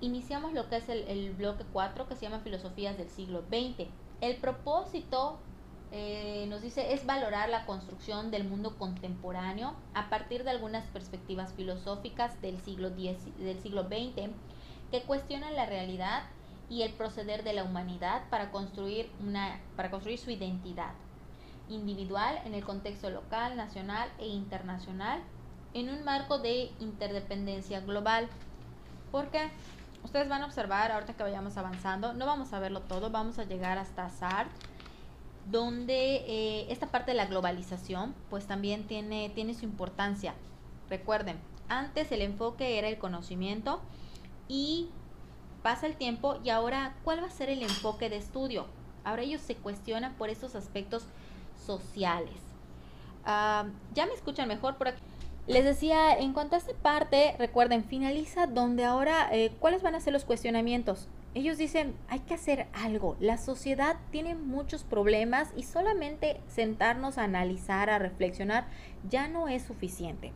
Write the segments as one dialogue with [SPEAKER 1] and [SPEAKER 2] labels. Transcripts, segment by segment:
[SPEAKER 1] Iniciamos lo que es el, bloque 4 que se llama Filosofías del siglo XX. El propósito, eh, nos dice, es valorar la construcción del mundo contemporáneo a partir de algunas perspectivas filosóficas del siglo, del siglo XX que cuestionan la realidad y el proceder de la humanidad para construir, una, para construir su identidad individual en el contexto local, nacional e internacional en un marco de interdependencia global. Porque ustedes van a observar ahorita que vayamos avanzando, no vamos a verlo todo, vamos a llegar hasta Sartre, donde eh, esta parte de la globalización pues también tiene, tiene su importancia. Recuerden, antes el enfoque era el conocimiento y pasa el tiempo y ahora, ¿cuál va a ser el enfoque de estudio? Ahora ellos se cuestionan por estos aspectos sociales. Ah, ya me escuchan mejor por aquí. Les decía, en cuanto a esta parte, recuerden, finaliza donde ahora, eh, ¿cuáles van a ser los cuestionamientos? Ellos dicen, hay que hacer algo. La sociedad tiene muchos problemas y solamente sentarnos a analizar, a reflexionar, ya no es suficiente.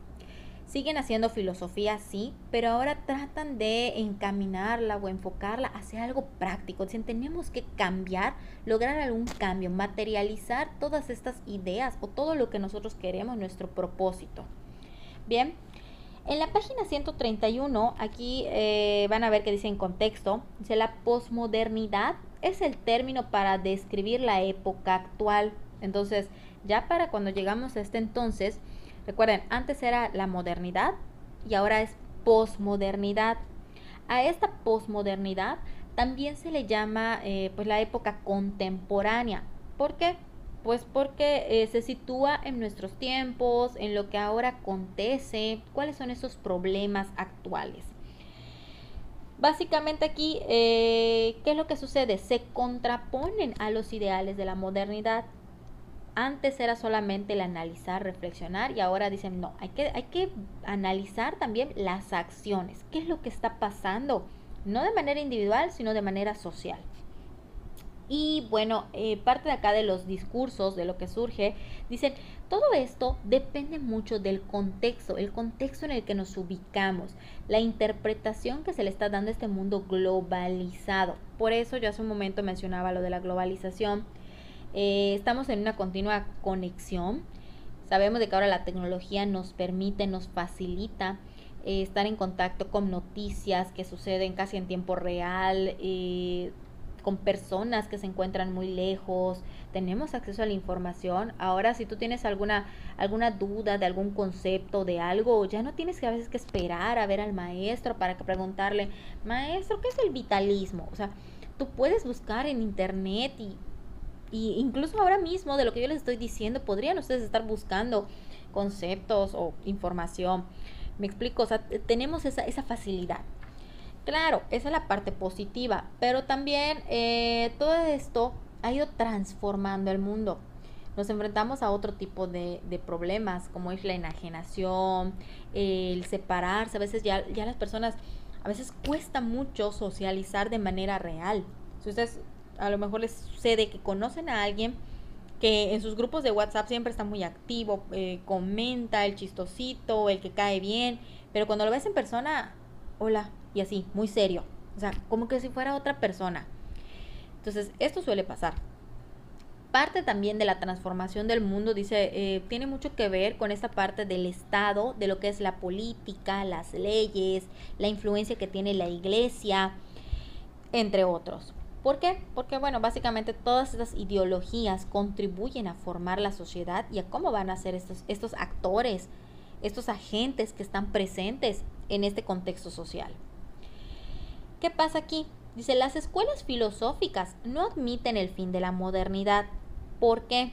[SPEAKER 1] Siguen haciendo filosofía, sí, pero ahora tratan de encaminarla o enfocarla hacia algo práctico. Dicen, tenemos que cambiar, lograr algún cambio, materializar todas estas ideas o todo lo que nosotros queremos, nuestro propósito. Bien, en la página 131, aquí eh, van a ver que dice en contexto, dice la posmodernidad es el término para describir la época actual. Entonces, ya para cuando llegamos a este entonces, recuerden, antes era la modernidad y ahora es posmodernidad. A esta posmodernidad también se le llama eh, pues la época contemporánea. ¿Por qué? Pues porque eh, se sitúa en nuestros tiempos, en lo que ahora acontece, cuáles son esos problemas actuales. Básicamente aquí, eh, ¿qué es lo que sucede? Se contraponen a los ideales de la modernidad. Antes era solamente el analizar, reflexionar y ahora dicen, no, hay que, hay que analizar también las acciones. ¿Qué es lo que está pasando? No de manera individual, sino de manera social. Y bueno, eh, parte de acá de los discursos, de lo que surge, dicen, todo esto depende mucho del contexto, el contexto en el que nos ubicamos, la interpretación que se le está dando a este mundo globalizado. Por eso yo hace un momento mencionaba lo de la globalización. Eh, estamos en una continua conexión. Sabemos de que ahora la tecnología nos permite, nos facilita eh, estar en contacto con noticias que suceden casi en tiempo real, con personas que se encuentran muy lejos, tenemos acceso a la información. Ahora, si tú tienes alguna, alguna duda de algún concepto, de algo, ya no tienes que a veces que esperar a ver al maestro para que preguntarle, maestro, ¿qué es el vitalismo? O sea, tú puedes buscar en internet y, y incluso ahora mismo de lo que yo les estoy diciendo, podrían ustedes estar buscando conceptos o información. Me explico, o sea, tenemos esa, esa facilidad. Claro, esa es la parte positiva, pero también eh, todo esto ha ido transformando el mundo. Nos enfrentamos a otro tipo de, problemas, como es la enajenación, el separarse. A veces ya, ya las personas, a veces cuesta mucho socializar de manera real. Si ustedes a lo mejor les sucede que conocen a alguien que en sus grupos de WhatsApp siempre está muy activo, eh, comenta el chistosito, el que cae bien, pero cuando lo ves en persona, hola, y así, muy serio. O sea, como que si fuera otra persona. Entonces, esto suele pasar. Parte también de la transformación del mundo, dice, eh, tiene mucho que ver con esta parte del Estado, de lo que es la política, las leyes, la influencia que tiene la iglesia, entre otros. ¿Por qué? Porque, bueno, básicamente todas estas ideologías contribuyen a formar la sociedad y a cómo van a ser estos, estos actores, estos agentes que están presentes en este contexto social. ¿Qué pasa aquí? Dice, las escuelas filosóficas no admiten el fin de la modernidad. ¿Por qué?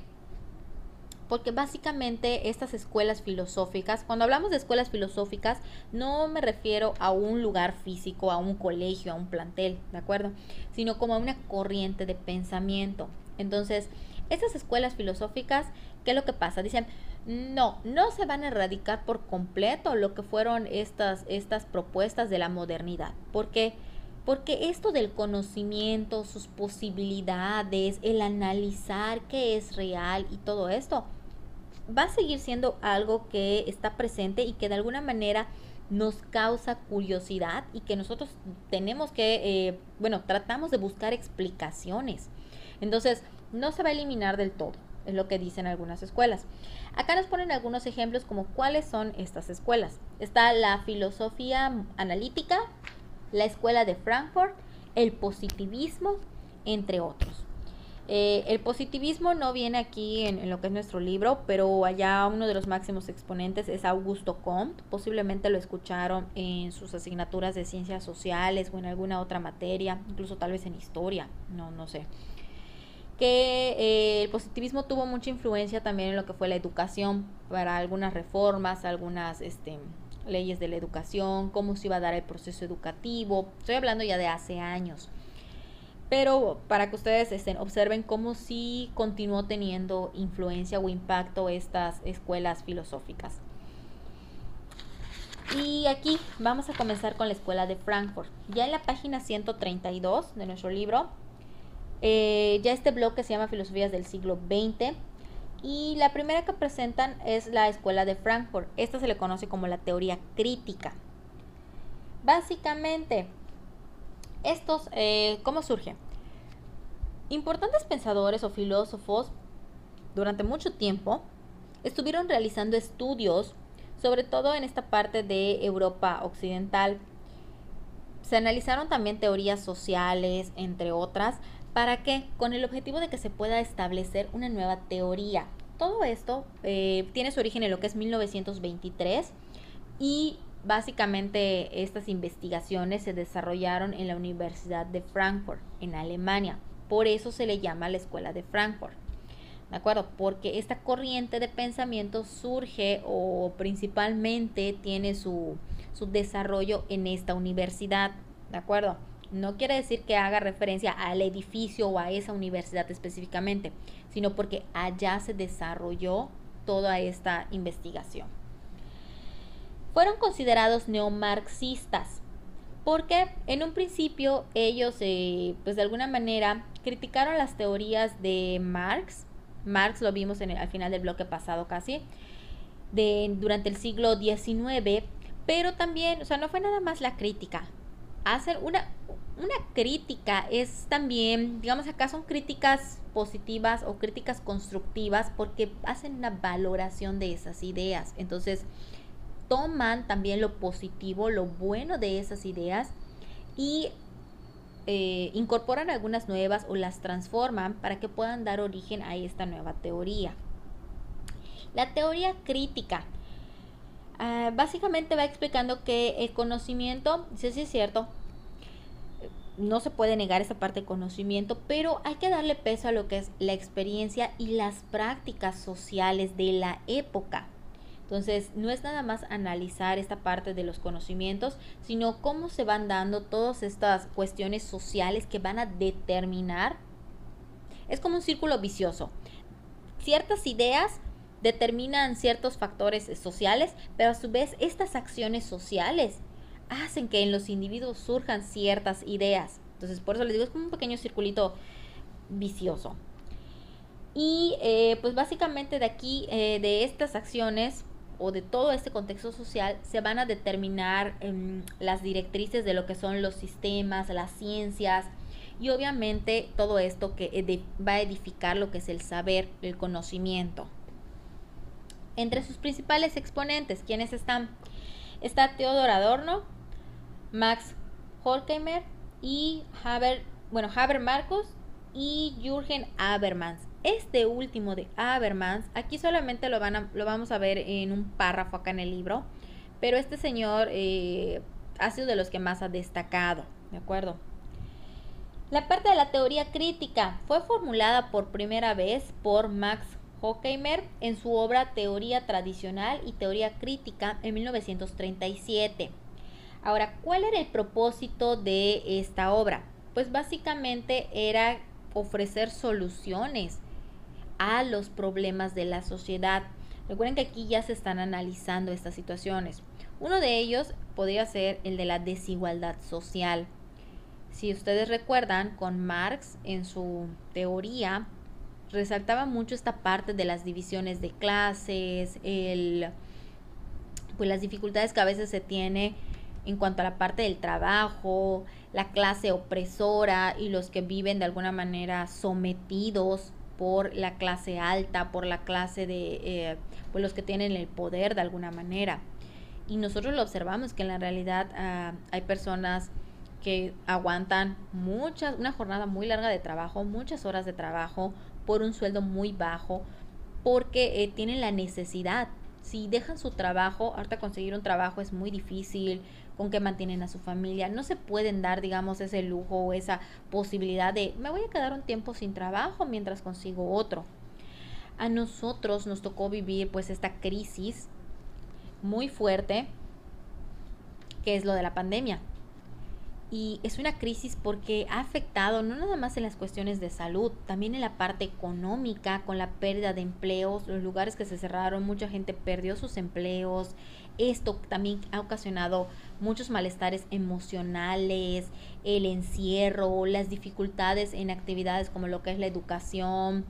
[SPEAKER 1] Porque básicamente estas escuelas filosóficas, cuando hablamos de escuelas filosóficas, no me refiero a un lugar físico, a un colegio, a un plantel, ¿de acuerdo? Sino como a una corriente de pensamiento. Entonces, estas escuelas filosóficas, ¿qué es lo que pasa? Dicen, no, no se van a erradicar por completo lo que fueron estas, estas propuestas de la modernidad. ¿Por qué? Porque esto del conocimiento, sus posibilidades, el analizar qué es real y todo esto, va a seguir siendo algo que está presente y que de alguna manera nos causa curiosidad y que nosotros tenemos que, eh, bueno, tratamos de buscar explicaciones. Entonces, no se va a eliminar del todo, es lo que dicen algunas escuelas. Acá nos ponen algunos ejemplos como cuáles son estas escuelas. Está la filosofía analítica, la escuela de Frankfurt, el positivismo, entre otros. Eh, el positivismo no viene aquí en, lo que es nuestro libro, pero allá uno de los máximos exponentes es Augusto Comte. Posiblemente lo escucharon en sus asignaturas de ciencias sociales o en alguna otra materia, incluso tal vez en historia, no, no sé. Que eh, el positivismo tuvo mucha influencia también en lo que fue la educación para algunas reformas, algunas este, leyes de la educación, cómo se iba a dar el proceso educativo. Estoy hablando ya de hace años pero para que ustedes estén, observen cómo sí continuó teniendo influencia o impacto estas escuelas filosóficas. Y aquí vamos a comenzar con la escuela de Frankfurt. Ya en la página 132 de nuestro libro, eh, ya este bloque se llama Filosofías del siglo XX. Y la primera que presentan es la escuela de Frankfurt. Esta se le conoce como la teoría crítica. Básicamente, estos, eh, ¿cómo surgen? Importantes pensadores o filósofos durante mucho tiempo estuvieron realizando estudios, sobre todo en esta parte de Europa Occidental. Se analizaron también teorías sociales, entre otras, para que con el objetivo de que se pueda establecer una nueva teoría. Todo esto eh, tiene su origen en lo que es 1923 y Básicamente estas investigaciones se desarrollaron en la Universidad de Frankfurt, en Alemania. Por eso se le llama la Escuela de Frankfurt. ¿De acuerdo? Porque esta corriente de pensamiento surge o principalmente tiene su, su desarrollo en esta universidad. ¿De acuerdo? No quiere decir que haga referencia al edificio o a esa universidad específicamente, sino porque allá se desarrolló toda esta investigación fueron considerados neomarxistas porque en un principio ellos, eh, pues de alguna manera, criticaron las teorías de Marx. Marx lo vimos en el, al final del bloque pasado casi, de, durante el siglo XIX, pero también, o sea, no fue nada más la crítica. Hacer una, una crítica es también, digamos acá son críticas positivas o críticas constructivas porque hacen una valoración de esas ideas. Entonces, toman también lo positivo, lo bueno de esas ideas y eh, incorporan algunas nuevas o las transforman para que puedan dar origen a esta nueva teoría. La teoría crítica ah, básicamente va explicando que el conocimiento, sí, sí es cierto, no se puede negar esa parte de conocimiento, pero hay que darle peso a lo que es la experiencia y las prácticas sociales de la época. Entonces, no es nada más analizar esta parte de los conocimientos, sino cómo se van dando todas estas cuestiones sociales que van a determinar. Es como un círculo vicioso. Ciertas ideas determinan ciertos factores sociales, pero a su vez estas acciones sociales hacen que en los individuos surjan ciertas ideas. Entonces, por eso les digo, es como un pequeño circulito vicioso. Y eh, pues básicamente de aquí, eh, de estas acciones, o de todo este contexto social se van a determinar em, las directrices de lo que son los sistemas, las ciencias y obviamente todo esto que va a edificar lo que es el saber, el conocimiento. Entre sus principales exponentes, ¿quiénes están? Está Theodor Adorno, Max Horkheimer y Haber, bueno, Haber y Jürgen Habermas. Este último de Habermas, aquí solamente lo, van a, lo vamos a ver en un párrafo acá en el libro, pero este señor eh, ha sido de los que más ha destacado, ¿de acuerdo? La parte de la teoría crítica fue formulada por primera vez por Max Horkheimer en su obra Teoría Tradicional y Teoría Crítica en 1937. Ahora, ¿cuál era el propósito de esta obra? Pues básicamente era ofrecer soluciones a los problemas de la sociedad. Recuerden que aquí ya se están analizando estas situaciones. Uno de ellos podría ser el de la desigualdad social. Si ustedes recuerdan, con Marx en su teoría resaltaba mucho esta parte de las divisiones de clases, el pues las dificultades que a veces se tiene en cuanto a la parte del trabajo, la clase opresora y los que viven de alguna manera sometidos por la clase alta, por la clase de eh, pues los que tienen el poder de alguna manera. Y nosotros lo observamos que en la realidad ah, hay personas que aguantan muchas, una jornada muy larga de trabajo, muchas horas de trabajo por un sueldo muy bajo, porque eh, tienen la necesidad. Si dejan su trabajo, ahorita conseguir un trabajo es muy difícil, con que mantienen a su familia. No se pueden dar, digamos, ese lujo o esa posibilidad de me voy a quedar un tiempo sin trabajo mientras consigo otro. A nosotros nos tocó vivir pues esta crisis muy fuerte que es lo de la pandemia y es una crisis porque ha afectado no nada más en las cuestiones de salud, también en la parte económica, con la pérdida de empleos, los lugares que se cerraron, mucha gente perdió sus empleos. Esto también ha ocasionado muchos malestares emocionales, el encierro, las dificultades en actividades como lo que es la educación,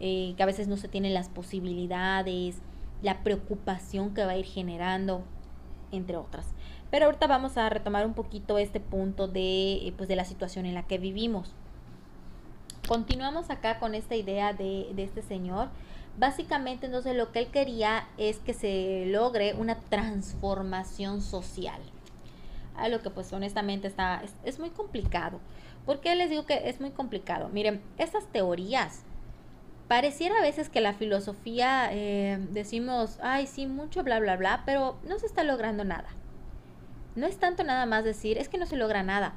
[SPEAKER 1] eh, que a veces no se tienen las posibilidades, la preocupación que va a ir generando, entre otras. Pero ahorita vamos a retomar un poquito este punto de, eh, pues, de la situación en la que vivimos. Continuamos acá con esta idea de, de este señor. Básicamente entonces lo que él quería es que se logre una transformación social. A lo que pues honestamente está, es, muy complicado. ¿Por qué les digo que es muy complicado? Miren, estas teorías, pareciera a veces que la filosofía eh, decimos, ay, sí, mucho, bla, bla, bla, pero no se está logrando nada. No es tanto nada más decir, es que no se logra nada.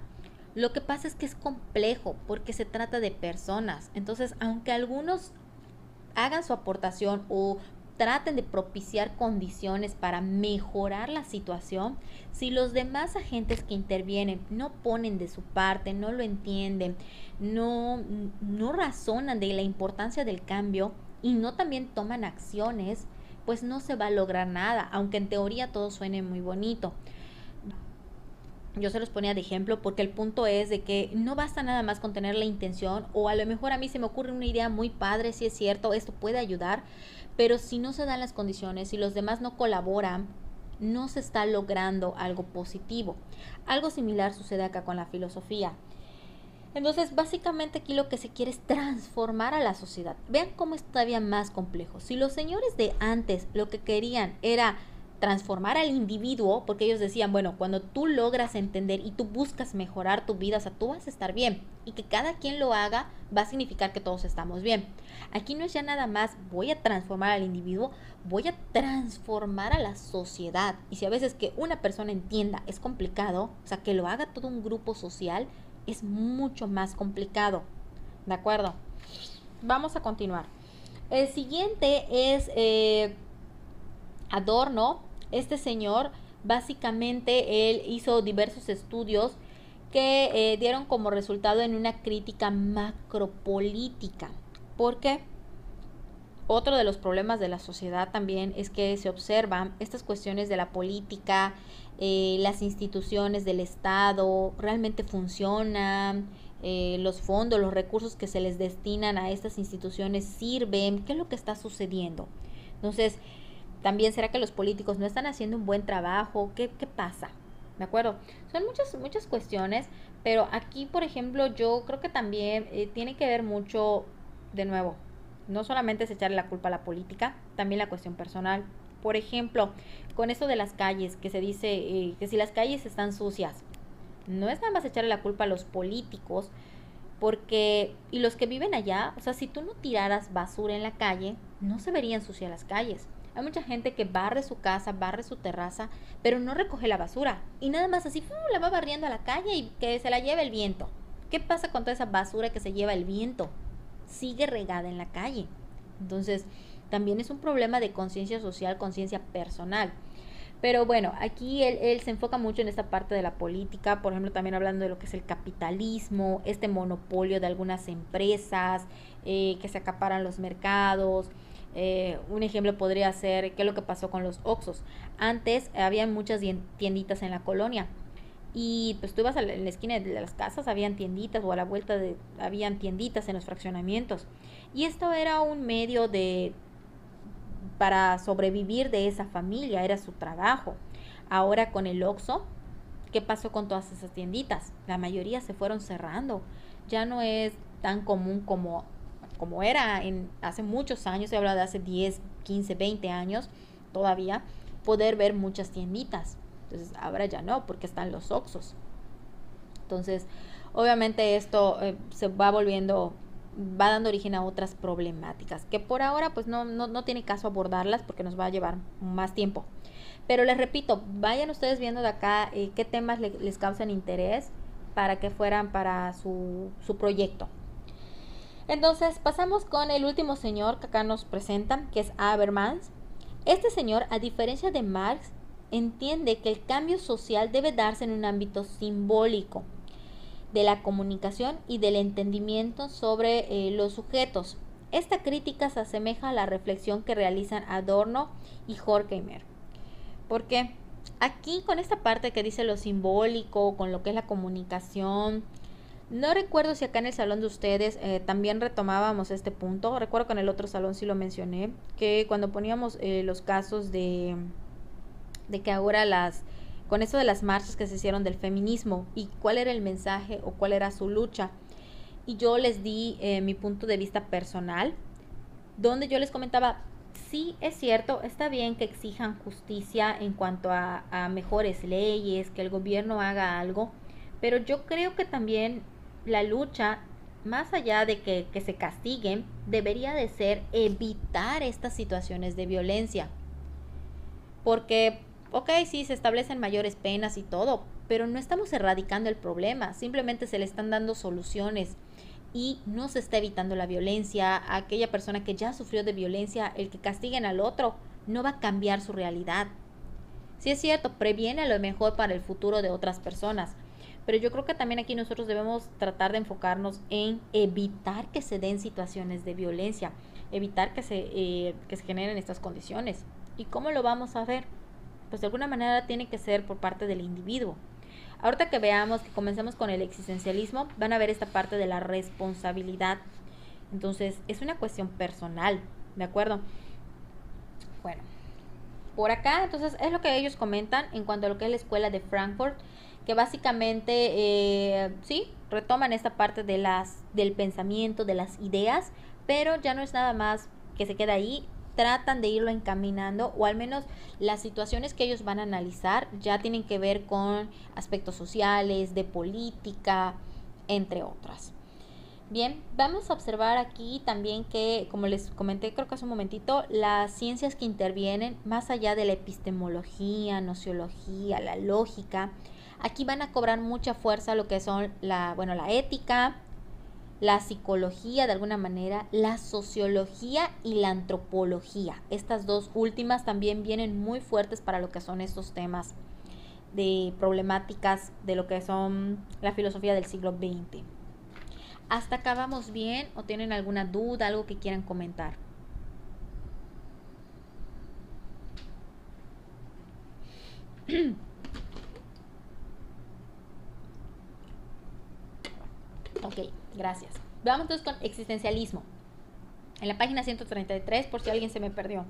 [SPEAKER 1] Lo que pasa es que es complejo porque se trata de personas. Entonces, aunque algunos hagan su aportación o traten de propiciar condiciones para mejorar la situación, si los demás agentes que intervienen no ponen de su parte, no lo entienden, no, no razonan de la importancia del cambio y no también toman acciones, pues no se va a lograr nada, aunque en teoría todo suene muy bonito yo se los ponía de ejemplo porque el punto es de que no basta nada más con tener la intención o a lo mejor a mí se me ocurre una idea muy padre, si es cierto, esto puede ayudar, pero si no se dan las condiciones, si los demás no colaboran, no se está logrando algo positivo. Algo similar sucede acá con la filosofía. Entonces, básicamente aquí lo que se quiere es transformar a la sociedad. Vean cómo es todavía más complejo. Si los señores de antes lo que querían era transformar al individuo, porque ellos decían, bueno, cuando tú logras entender y tú buscas mejorar tu vida, o sea, tú vas a estar bien y que cada quien lo haga va a significar que todos estamos bien. Aquí no es ya nada más voy a transformar al individuo, voy a transformar a la sociedad. Y si a veces que una persona entienda es complicado, o sea, que lo haga todo un grupo social, es mucho más complicado. ¿De acuerdo? Vamos a continuar. El siguiente es eh, Adorno, este señor, básicamente, él hizo diversos estudios que eh, dieron como resultado en una crítica macropolítica. Porque otro de los problemas de la sociedad también es que se observan estas cuestiones de la política, eh, las instituciones del Estado, realmente funcionan, eh, los fondos, los recursos que se les destinan a estas instituciones sirven, qué es lo que está sucediendo. Entonces, también, ¿será que los políticos no están haciendo un buen trabajo? ¿Qué, qué pasa? ¿De acuerdo? Son muchas, muchas cuestiones, pero aquí, por ejemplo, yo creo que también eh, tiene que ver mucho, de nuevo, no solamente es echarle la culpa a la política, también la cuestión personal. Por ejemplo, con esto de las calles, que se dice eh, que si las calles están sucias, no es nada más echarle la culpa a los políticos, porque, y los que viven allá, o sea, si tú no tiraras basura en la calle, no se verían sucias las calles. Hay mucha gente que barre su casa, barre su terraza, pero no recoge la basura. Y nada más así, la va barriendo a la calle y que se la lleve el viento. ¿Qué pasa con toda esa basura que se lleva el viento? Sigue regada en la calle. Entonces, también es un problema de conciencia social, conciencia personal. Pero bueno, aquí él, se enfoca mucho en esta parte de la política, por ejemplo, también hablando de lo que es el capitalismo, este monopolio de algunas empresas eh, que se acaparan los mercados, eh, un ejemplo podría ser qué es lo que pasó con los Oxos. Antes había muchas tienditas en la colonia y pues tú ibas a en la esquina de las casas, habían tienditas o a la vuelta de habían tienditas en los fraccionamientos. Y esto era un medio de para sobrevivir de esa familia, era su trabajo. Ahora con el Oxxo, ¿qué pasó con todas esas tienditas? La mayoría se fueron cerrando. Ya no es tan común como, como era en, hace muchos años, se habla de hace 10, 15, 20 años todavía, poder ver muchas tienditas. Entonces ahora ya no, porque están los Oxos. Entonces, obviamente esto eh, se va volviendo va dando origen a otras problemáticas que por ahora pues no, no, tiene caso abordarlas porque nos va a llevar más tiempo. Pero les repito, vayan ustedes viendo de acá eh, qué temas les causan interés para que fueran para su, su proyecto. Entonces pasamos con el último señor que acá nos presentan, que es Habermas. Este señor, a diferencia de Marx, entiende que el cambio social debe darse en un ámbito simbólico de la comunicación y del entendimiento sobre eh, los sujetos. Esta crítica se asemeja a la reflexión que realizan Adorno y Horkheimer. Porque aquí con esta parte que dice lo simbólico, con lo que es la comunicación, no recuerdo si acá en el salón de ustedes eh, también retomábamos este punto. Recuerdo que en el otro salón sí lo mencioné, que cuando poníamos eh, los casos de, de que ahora las con eso de las marchas que se hicieron del feminismo y cuál era el mensaje o cuál era su lucha. Y yo les di eh, mi punto de vista personal, donde yo les comentaba, sí es cierto, está bien que exijan justicia en cuanto a mejores leyes, que el gobierno haga algo, pero yo creo que también la lucha, más allá de que, se castiguen, debería de ser evitar estas situaciones de violencia. Porque ok, sí, se establecen mayores penas y todo, pero no estamos erradicando el problema, simplemente se le están dando soluciones y no se está evitando la violencia. A aquella persona que ya sufrió de violencia, el que castiguen al otro, no va a cambiar su realidad. Sí es cierto, previene lo mejor para el futuro de otras personas, pero yo creo que también aquí nosotros debemos tratar de enfocarnos en evitar que se den situaciones de violencia, evitar que se, eh, que se generen estas condiciones. ¿Y cómo lo vamos a ver? pues de alguna manera tiene que ser por parte del individuo. Ahorita que veamos, que comencemos con el existencialismo, van a ver esta parte de la responsabilidad. Entonces, es una cuestión personal, ¿de acuerdo? Bueno, por acá, entonces, es lo que ellos comentan en cuanto a lo que es la escuela de Frankfurt, que básicamente, eh, sí, retoman esta parte de las, del pensamiento, de las ideas, pero ya no es nada más que se queda ahí, tratan de irlo encaminando o al menos las situaciones que ellos van a analizar ya tienen que ver con aspectos sociales, de política, entre otras. Bien, vamos a observar aquí también que, como les comenté creo que hace un momentito, las ciencias que intervienen más allá de la epistemología, nociología, la lógica, aquí van a cobrar mucha fuerza lo que son la, bueno, la ética, la psicología de alguna manera, la sociología y la antropología. Estas dos últimas también vienen muy fuertes para lo que son estos temas de problemáticas de lo que son la filosofía del siglo XX. ¿Hasta acá vamos bien o tienen alguna duda, algo que quieran comentar? ok. Gracias. Vamos entonces con existencialismo. En la página 133, por si alguien se me perdió.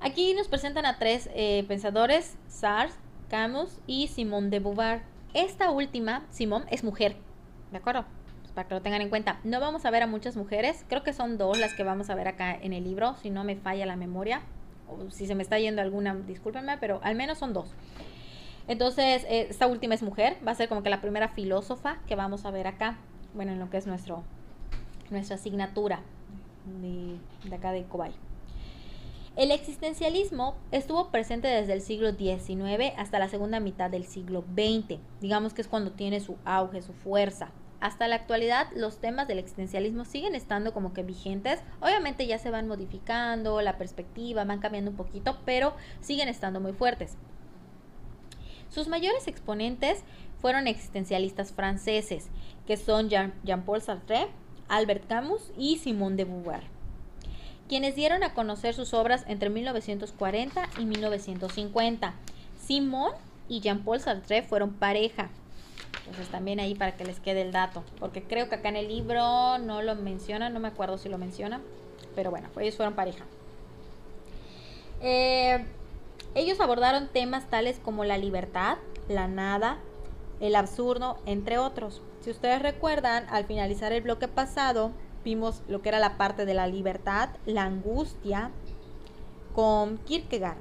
[SPEAKER 1] Aquí nos presentan a tres eh, pensadores, Sartre, Camus y Simone de Beauvoir. Esta última, Simone, es mujer, ¿de acuerdo? Pues para que lo tengan en cuenta. No vamos a ver a muchas mujeres, creo que son dos las que vamos a ver acá en el libro, si no me falla la memoria, o si se me está yendo alguna, discúlpenme, pero al menos son dos. Entonces, eh, esta última es mujer, va a ser como que la primera filósofa que vamos a ver acá bueno, en lo que es nuestro, nuestra asignatura de, de acá de Cobay. El existencialismo estuvo presente desde el siglo XIX hasta la segunda mitad del siglo XX, digamos que es cuando tiene su auge, su fuerza. Hasta la actualidad los temas del existencialismo siguen estando como que vigentes, obviamente ya se van modificando, la perspectiva van cambiando un poquito, pero siguen estando muy fuertes. Sus mayores exponentes fueron existencialistas franceses, que son Jean-Paul Sartre, Albert Camus y Simone de Beauvoir, quienes dieron a conocer sus obras entre 1940 y 1950. Simone y Jean-Paul Sartre fueron pareja. Entonces también ahí para que les quede el dato, porque creo que acá en el libro no lo menciona, no me acuerdo si lo menciona, pero bueno, ellos fueron pareja. Eh, ellos abordaron temas tales como la libertad, la nada, el absurdo, entre otros. Si ustedes recuerdan, al finalizar el bloque pasado, vimos lo que era la parte de la libertad, la angustia, con Kierkegaard.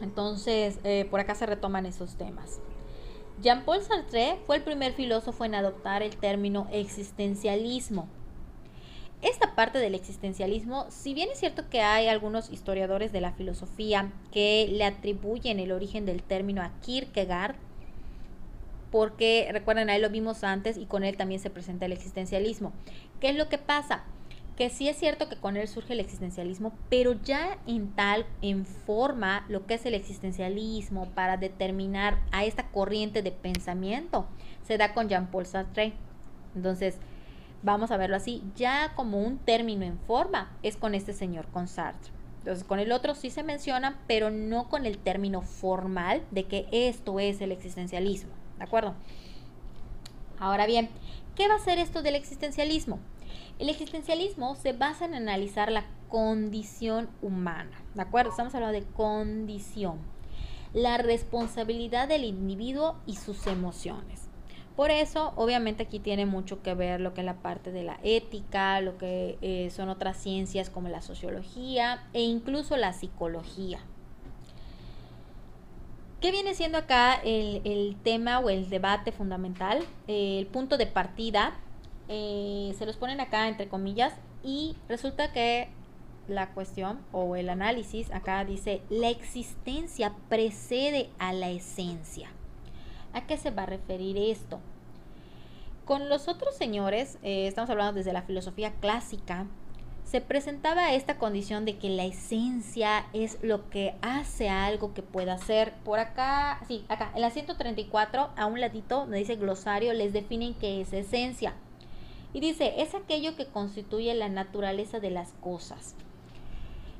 [SPEAKER 1] Entonces, eh, por acá se retoman esos temas. Jean-Paul Sartre fue el primer filósofo en adoptar el término existencialismo. Esta parte del existencialismo, si bien es cierto que hay algunos historiadores de la filosofía que le atribuyen el origen del término a Kierkegaard, porque recuerden, ahí lo vimos antes y con él también se presenta el existencialismo. ¿Qué es lo que pasa? que sí es cierto que con él surge el existencialismo, pero ya en tal, en forma, lo que es el existencialismo para determinar a esta corriente de pensamiento, se da con Jean-Paul Sartre. Entonces, vamos a verlo así, ya como un término en forma, es con este señor, con Sartre. Entonces, con el otro sí se menciona, pero no con el término formal de que esto es el existencialismo, ¿de acuerdo? Ahora bien, ¿qué va a ser esto del existencialismo? El existencialismo se basa en analizar la condición humana, ¿de acuerdo? Estamos hablando de condición, la responsabilidad del individuo y sus emociones. Por eso, obviamente aquí tiene mucho que ver lo que es la parte de la ética, lo que eh, son otras ciencias como la sociología e incluso la psicología. ¿Qué viene siendo acá el, tema o el debate fundamental? el punto de partida eh, se los ponen acá entre comillas y resulta que la cuestión o el análisis acá dice la existencia precede a la esencia. ¿A qué se va a referir esto? Con los otros señores, eh, estamos hablando desde la filosofía clásica, se presentaba esta condición de que la esencia es lo que hace algo que pueda ser. Por acá, sí, acá, en la 134, a un ladito, donde dice glosario, les definen qué es esencia. Y dice, es aquello que constituye la naturaleza de las cosas,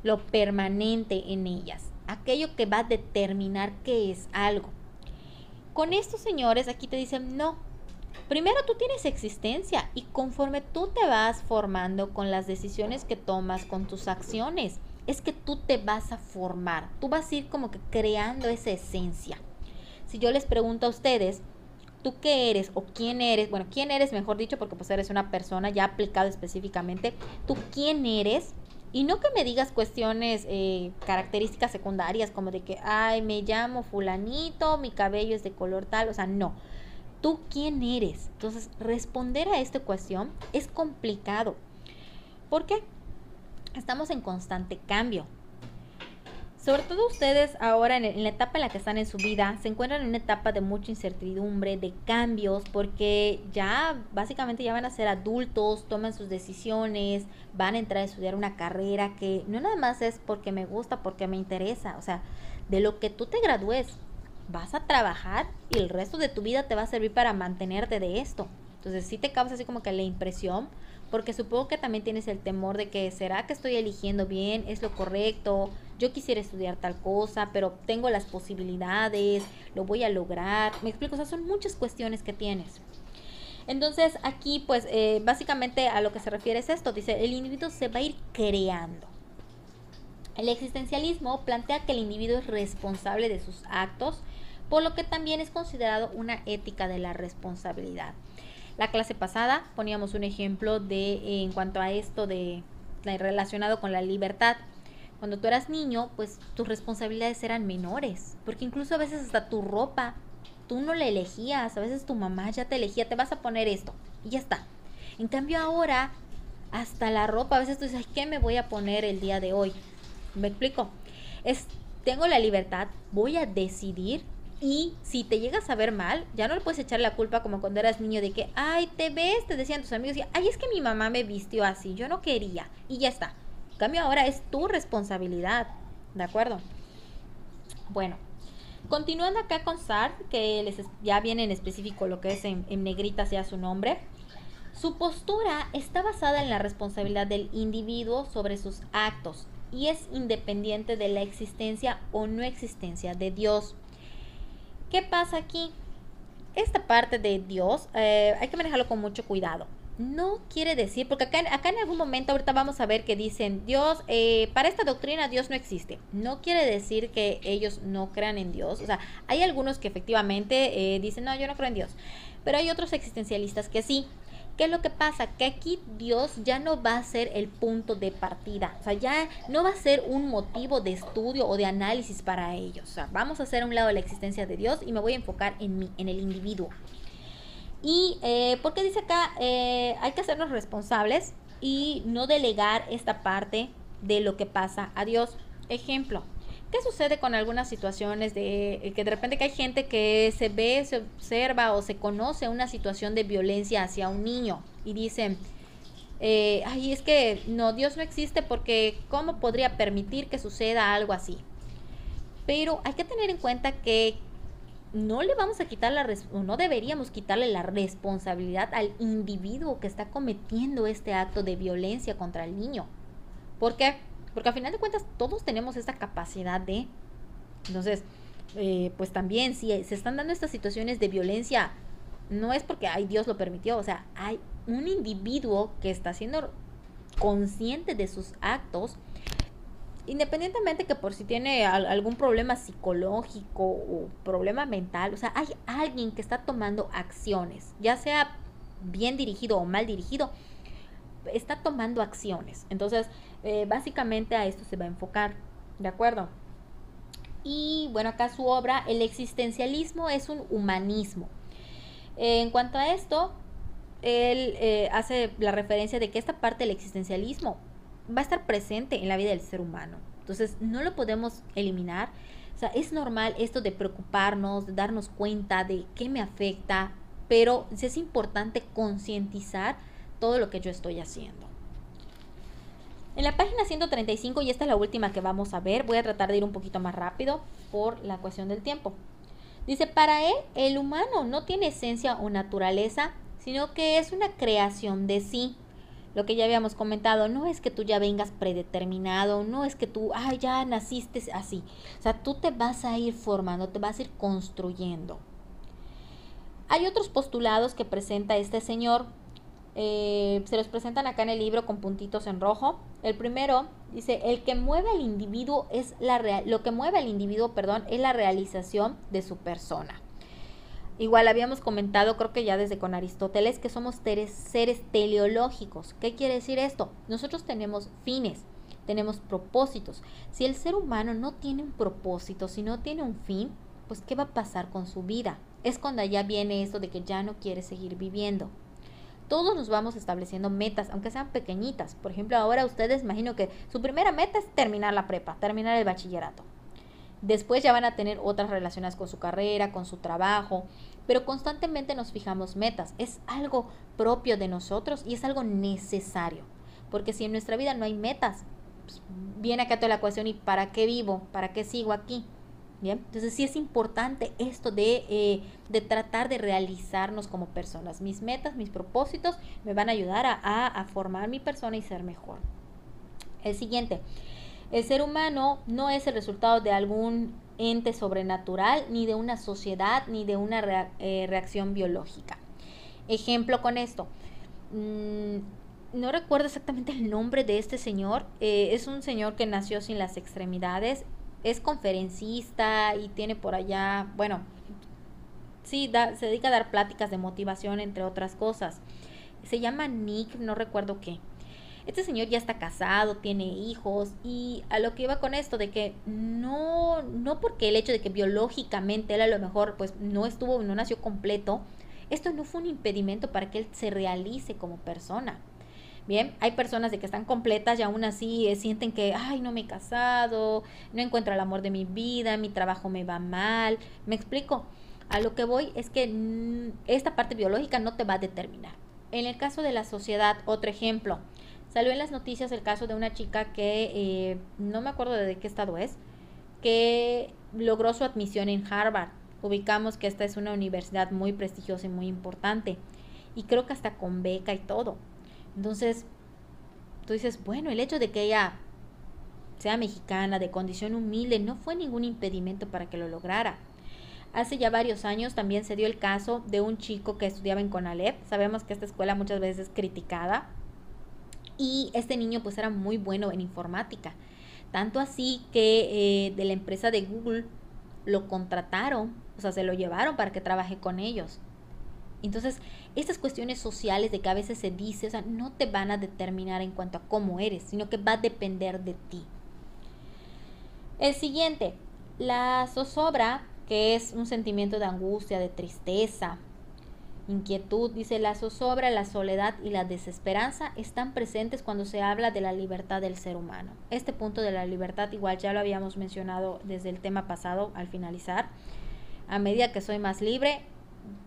[SPEAKER 1] lo permanente en ellas, aquello que va a determinar qué es algo. Con estos señores aquí te dicen, no, primero tú tienes existencia y conforme tú te vas formando con las decisiones que tomas, con tus acciones, es que tú te vas a formar, tú vas a ir como que creando esa esencia. Si yo les pregunto a ustedes, tú qué eres o quién eres, bueno, quién eres, mejor dicho, porque pues eres una persona ya aplicada específicamente, tú quién eres, y no que me digas cuestiones, eh, características secundarias, como de que, ay, me llamo fulanito, mi cabello es de color tal, o sea, no. ¿Tú quién eres? Entonces, responder a esta cuestión es complicado. ¿Por qué? Estamos en constante cambio. Sobre todo ustedes ahora en, la etapa en la que están en su vida, se encuentran en una etapa de mucha incertidumbre, de cambios, porque ya básicamente ya van a ser adultos, toman sus decisiones, van a entrar a estudiar una carrera que no nada más es porque me gusta, porque me interesa, o sea, de lo que tú te gradúes, vas a trabajar y el resto de tu vida te va a servir para mantenerte de esto. Entonces sí te causa así como que la impresión, porque supongo que también tienes el temor de que será que estoy eligiendo bien, es lo correcto, yo quisiera estudiar tal cosa, pero tengo las posibilidades, lo voy a lograr. Me explico, o son muchas cuestiones que tienes. Entonces aquí pues eh, básicamente a lo que se refiere es esto, dice, el individuo se va a ir creando. El existencialismo plantea que el individuo es responsable de sus actos, por lo que también es considerado una ética de la responsabilidad. La clase pasada poníamos un ejemplo de en cuanto a esto de relacionado con la libertad. Cuando tú eras niño, pues tus responsabilidades eran menores, porque incluso a veces hasta tu ropa, tú no la elegías, a veces tu mamá ya te elegía, te vas a poner esto y ya está. En cambio ahora, hasta la ropa, a veces tú dices, ¿qué me voy a poner el día de hoy? ¿Me explico? Tengo la libertad, voy a decidir y si te llegas a ver mal, ya no le puedes echar la culpa como cuando eras niño de que, ay, te ves, te decían tus amigos, y, ay, es que mi mamá me vistió así, yo no quería, y ya está cambio ahora es tu responsabilidad, ¿de acuerdo? Bueno, continuando acá con Sartre, que les, ya viene en específico lo que es en, en negrita sea su nombre, su postura está basada en la responsabilidad del individuo sobre sus actos y es independiente de la existencia o no existencia de Dios. ¿Qué pasa aquí? Esta parte de Dios eh, hay que manejarlo con mucho cuidado. no quiere decir, porque acá, acá en algún momento, ahorita vamos a ver que dicen, Dios, eh, para esta doctrina Dios no existe. No quiere decir que ellos no crean en Dios. O sea, hay algunos que efectivamente eh, dicen, no, yo no creo en Dios. Pero hay otros existencialistas que sí. ¿Qué es lo que pasa? Que aquí Dios ya no va a ser el punto de partida, o sea, ya no va a ser un motivo de estudio o de análisis para ellos. O sea, vamos a hacer a un lado la existencia de Dios y me voy a enfocar en mí, en el individuo. Y eh, porque dice acá, eh, hay que hacernos responsables y no delegar esta parte de lo que pasa a Dios. Ejemplo, ¿Qué sucede con algunas situaciones de eh, que de repente hay gente que se ve, se observa o se conoce una situación de violencia hacia un niño y dicen, eh, ay, es que no, Dios no existe porque ¿cómo podría permitir que suceda algo así? Pero hay que tener en cuenta que no le vamos a quitar la no deberíamos quitarle la responsabilidad al individuo que está cometiendo este acto de violencia contra el niño. ¿Por qué? Porque al final de cuentas todos tenemos esta capacidad de... Entonces, eh, pues también si se están dando estas situaciones de violencia, no es porque ay, Dios lo permitió, o sea, hay un individuo que está siendo consciente de sus actos, independientemente que por si tiene algún problema psicológico o problema mental, o sea, hay alguien que está tomando acciones, ya sea bien dirigido o mal dirigido, está tomando acciones. Entonces, eh, básicamente a esto se va a enfocar, ¿de acuerdo? Y bueno, acá su obra, el existencialismo es un humanismo. en cuanto a esto, él eh, hace la referencia de que esta parte del existencialismo va a estar presente en la vida del ser humano. Entonces, no lo podemos eliminar. O sea, es normal esto de preocuparnos, de darnos cuenta de qué me afecta, pero es importante concientizar todo lo que yo estoy haciendo. En la página 135, y esta es la última que vamos a ver, voy a tratar de ir un poquito más rápido por la cuestión del tiempo. Dice, para él el humano no tiene esencia o naturaleza, sino que es una creación de sí. Lo que ya habíamos comentado, no es que tú ya vengas predeterminado, no es que tú, ya naciste así. O sea, tú te vas a ir formando, te vas a ir construyendo. Hay otros postulados que presenta este señor eh, se los presentan acá en el libro con puntitos en rojo. El primero dice, el que mueve al individuo es la lo que mueve al individuo, perdón, es la realización de su persona. Igual habíamos comentado, creo que ya desde con Aristóteles, que somos seres teleológicos. ¿Qué quiere decir esto? Nosotros tenemos fines, tenemos propósitos. Si el ser humano no tiene un propósito, si no tiene un fin, pues ¿qué va a pasar con su vida? Es cuando ya viene esto de que ya no quiere seguir viviendo todos nos vamos estableciendo metas, aunque sean pequeñitas. Por ejemplo, ahora ustedes imagino que su primera meta es terminar la prepa, terminar el bachillerato. Después ya van a tener otras relaciones con su carrera, con su trabajo, pero constantemente nos fijamos metas. Es algo propio de nosotros y es algo necesario. Porque si en nuestra vida no hay metas, pues, viene acá toda la cuestión y ¿para qué vivo? ¿Para qué sigo aquí? Bien, entonces sí es importante esto de, eh, de, tratar de realizarnos como personas. Mis metas, mis propósitos me van a ayudar a, a formar mi persona y ser mejor. El siguiente, el ser humano no es el resultado de algún ente sobrenatural, ni de una sociedad, ni de una eh, reacción biológica. Ejemplo con esto. Mm, no recuerdo exactamente el nombre de este señor. Eh, es un señor que nació sin las extremidades es conferencista y tiene por allá, bueno, sí, se dedica a dar pláticas de motivación, entre otras cosas. Se llama Nick, no recuerdo qué. Este señor ya está casado, tiene hijos y a lo que iba con esto de que no, no porque el hecho de que biológicamente él a lo mejor pues no estuvo, no nació completo, esto no fue un impedimento para que él se realice como persona. Bien, hay personas de que están completas y aún así eh, sienten que, ay, no me he casado, no encuentro el amor de mi vida, mi trabajo me va mal. ¿Me explico? A lo que voy es que mm, esta parte biológica no te va a determinar. En el caso de la sociedad, otro ejemplo. Salió en las noticias el caso de una chica que, eh, no me acuerdo de qué estado es, que logró su admisión en Harvard. Ubicamos que esta es una universidad muy prestigiosa y muy importante. Y creo que hasta con beca y todo. Entonces, tú dices, bueno, el hecho de que ella sea mexicana, de condición humilde, no fue ningún impedimento para que lo lograra. Hace ya varios años también se dio el caso de un chico que estudiaba en Conalep. Sabemos que esta escuela muchas veces es criticada. Y este niño pues era muy bueno en informática. Tanto así que eh, de la empresa de Google lo contrataron, o sea, se lo llevaron para que trabaje con ellos. Entonces, estas cuestiones sociales de que a veces se dice, o sea, no te van a determinar en cuanto a cómo eres, sino que va a depender de ti. El siguiente, la zozobra, que es un sentimiento de angustia, de tristeza, inquietud, dice la zozobra, la soledad y la desesperanza están presentes cuando se habla de la libertad del ser humano. Este punto de la libertad igual ya lo habíamos mencionado desde el tema pasado al finalizar. A medida que soy más libre,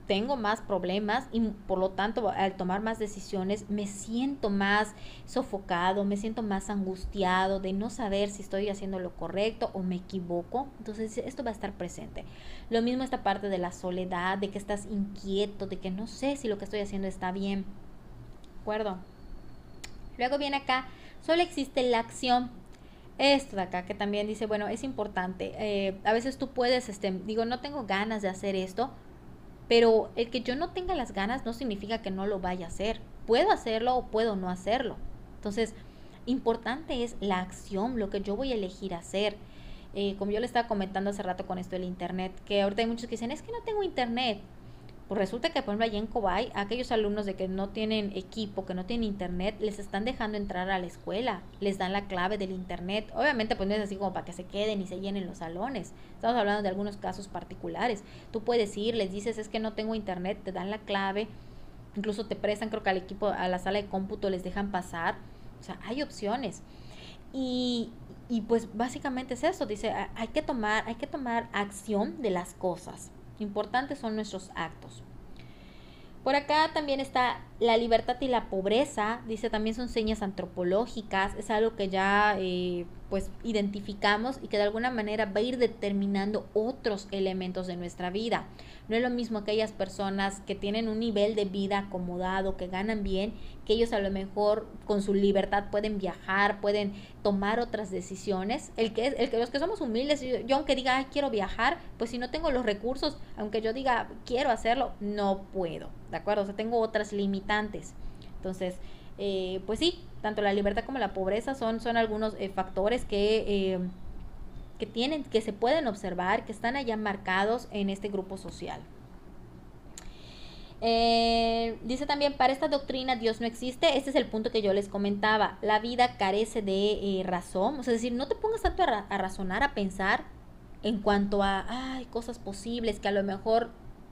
[SPEAKER 1] tengo más problemas y por lo tanto al tomar más decisiones me siento más sofocado, me siento más angustiado de no saber si estoy haciendo lo correcto o me equivoco. Entonces esto va a estar presente. Lo mismo esta parte de la soledad, de que estás inquieto, de que no sé si lo que estoy haciendo está bien. ¿De acuerdo? Luego viene acá, solo existe la acción esto de acá que también dice, bueno, es importante. Eh, a veces tú puedes, este, digo, no tengo ganas de hacer esto, pero el que yo no tenga las ganas no significa que no lo vaya a hacer. Puedo hacerlo o puedo no hacerlo. Entonces, importante es la acción, lo que yo voy a elegir hacer. Eh, como yo le estaba comentando hace rato con esto del internet, que ahorita hay muchos que dicen, es que no tengo internet. Pues resulta que, por ejemplo, allá en Cobay, aquellos alumnos de que no tienen equipo, que no tienen internet, les están dejando entrar a la escuela, les dan la clave del internet. Obviamente, pues no es así como para que se queden y se llenen los salones. Estamos hablando de algunos casos particulares. Tú puedes ir, les dices, es que no tengo internet, te dan la clave, incluso te prestan, creo que al equipo, a la sala de cómputo les dejan pasar. O sea, hay opciones. Y, y pues básicamente es eso, dice, hay que tomar, hay que tomar acción de las cosas. Importantes son nuestros actos. Por acá también está la libertad y la pobreza, dice también son señas antropológicas, es algo que ya eh, pues identificamos y que de alguna manera va a ir determinando otros elementos de nuestra vida. No es lo mismo aquellas personas que tienen un nivel de vida acomodado, que ganan bien, que ellos a lo mejor con su libertad pueden viajar, pueden tomar otras decisiones. El que, el que los que somos humildes, yo, aunque diga, quiero viajar, pues si no tengo los recursos, aunque yo diga, quiero hacerlo, no puedo, ¿de acuerdo? O sea, tengo otras limitantes. Entonces, eh, pues sí, tanto la libertad como la pobreza son, son algunos eh, factores que... Eh, que tienen, que se pueden observar, que están allá marcados en este grupo social. Eh, dice también, para esta doctrina Dios no existe. Este es el punto que yo les comentaba. La vida carece de eh, razón. O sea, es decir, no te pongas tanto a, razonar, a pensar en cuanto a cosas posibles que a lo mejor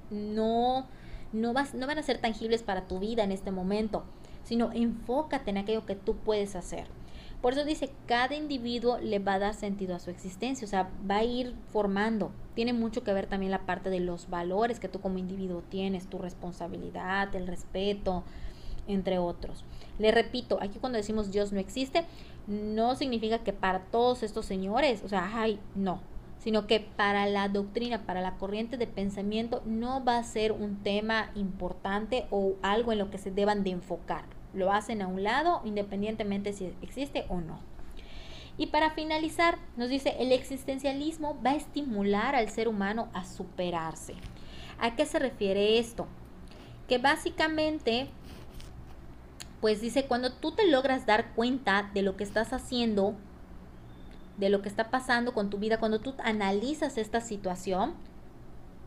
[SPEAKER 1] no, no, vas, no van a ser tangibles para tu vida en este momento, sino enfócate en aquello que tú puedes hacer. Por eso dice, cada individuo le va a dar sentido a su existencia, o sea, va a ir formando. Tiene mucho que ver también la parte de los valores que tú como individuo tienes, tu responsabilidad, el respeto, entre otros. Le repito, aquí cuando decimos Dios no existe, no significa que para todos estos señores, o sea, ay, no, sino que para la doctrina, para la corriente de pensamiento, no va a ser un tema importante o algo en lo que se deban de enfocar lo hacen a un lado independientemente si existe o no. Y para finalizar, nos dice, el existencialismo va a estimular al ser humano a superarse. ¿A qué se refiere esto? Que básicamente, pues dice, cuando tú te logras dar cuenta de lo que estás haciendo, de lo que está pasando con tu vida, cuando tú analizas esta situación,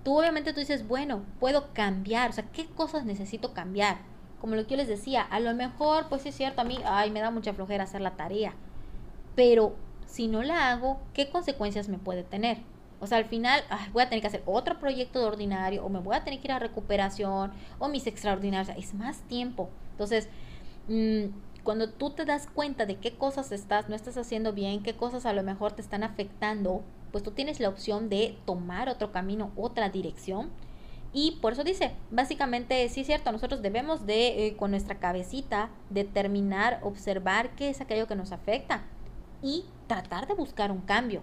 [SPEAKER 1] tú obviamente tú dices, bueno, puedo cambiar, o sea, ¿qué cosas necesito cambiar? Como lo que yo les decía, a lo mejor, pues es cierto, a mí, ay, me da mucha flojera hacer la tarea, pero si no la hago, ¿qué consecuencias me puede tener? O sea, al final voy a tener que hacer otro proyecto de ordinario o me voy a tener que ir a recuperación o mis extraordinarios. es más tiempo. Entonces, mm, cuando tú te das cuenta de qué cosas estás, no estás haciendo bien, qué cosas a lo mejor te están afectando, pues tú tienes la opción de tomar otro camino, otra dirección y por eso dice, básicamente, sí es cierto, nosotros debemos de, eh, con nuestra cabecita, determinar, observar qué es aquello que nos afecta y tratar de buscar un cambio.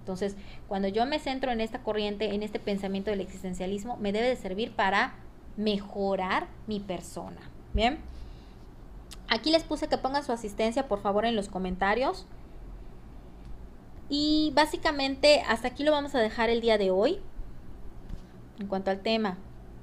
[SPEAKER 1] Entonces, cuando yo me centro en esta corriente, en este pensamiento del existencialismo, me debe de servir para mejorar mi persona. Bien. Aquí les puse que pongan su asistencia, por favor, en los comentarios. Y básicamente hasta aquí lo vamos a dejar el día de hoy. En cuanto al tema.